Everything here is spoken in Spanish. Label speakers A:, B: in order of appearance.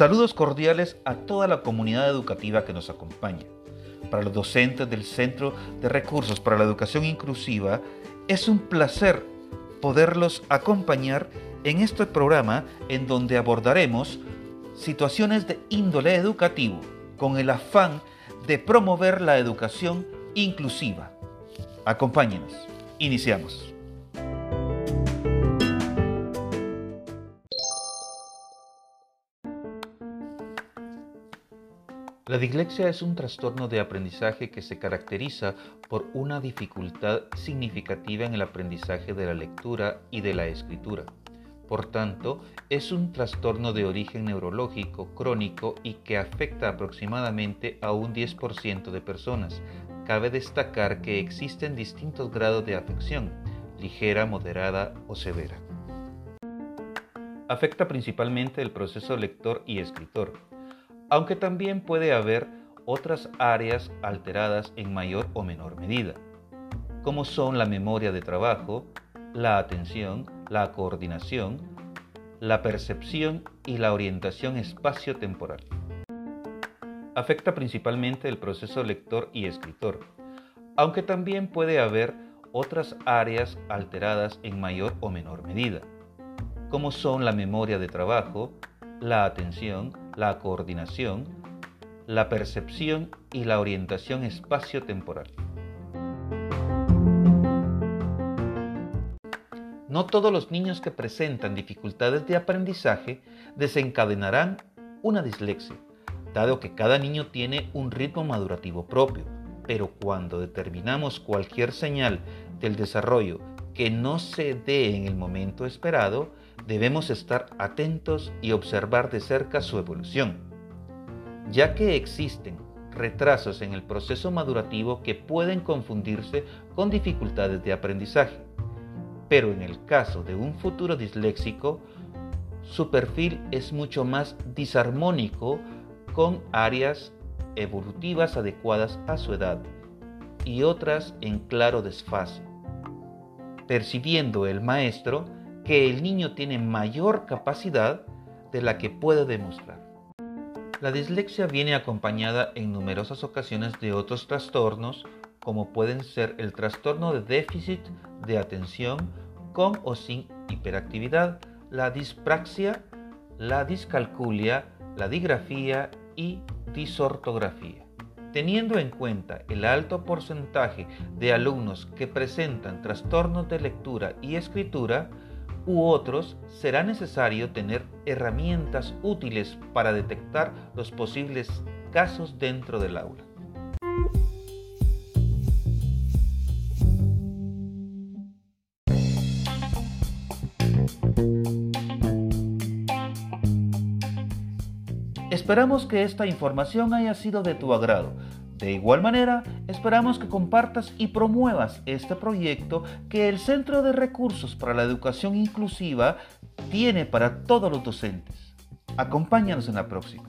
A: Saludos cordiales a toda la comunidad educativa que nos acompaña. Para los docentes del Centro de Recursos para la Educación Inclusiva, es un placer poderlos acompañar en este programa en donde abordaremos situaciones de índole educativo con el afán de promover la educación inclusiva. Acompáñenos. Iniciamos. La dislexia es un trastorno de aprendizaje que se caracteriza por una dificultad significativa en el aprendizaje de la lectura y de la escritura. Por tanto, es un trastorno de origen neurológico crónico y que afecta aproximadamente a un 10% de personas. Cabe destacar que existen distintos grados de afección, ligera, moderada o severa. Afecta principalmente el proceso lector y escritor aunque también puede haber otras áreas alteradas en mayor o menor medida, como son la memoria de trabajo, la atención, la coordinación, la percepción y la orientación espacio-temporal. Afecta principalmente el proceso lector y escritor, aunque también puede haber otras áreas alteradas en mayor o menor medida, como son la memoria de trabajo, la atención, la coordinación, la percepción y la orientación espacio-temporal. No todos los niños que presentan dificultades de aprendizaje desencadenarán una dislexia, dado que cada niño tiene un ritmo madurativo propio, pero cuando determinamos cualquier señal del desarrollo que no se dé en el momento esperado, debemos estar atentos y observar de cerca su evolución, ya que existen retrasos en el proceso madurativo que pueden confundirse con dificultades de aprendizaje. Pero en el caso de un futuro disléxico, su perfil es mucho más disarmónico con áreas evolutivas adecuadas a su edad y otras en claro desfase, percibiendo el maestro que el niño tiene mayor capacidad de la que puede demostrar. La dislexia viene acompañada en numerosas ocasiones de otros trastornos como pueden ser el trastorno de déficit de atención con o sin hiperactividad, la dispraxia, la discalculia, la digrafía y disortografía. Teniendo en cuenta el alto porcentaje de alumnos que presentan trastornos de lectura y escritura, u otros, será necesario tener herramientas útiles para detectar los posibles casos dentro del aula. Esperamos que esta información haya sido de tu agrado. De igual manera, esperamos que compartas y promuevas este proyecto que el Centro de Recursos para la Educación Inclusiva tiene para todos los docentes. Acompáñanos en la próxima.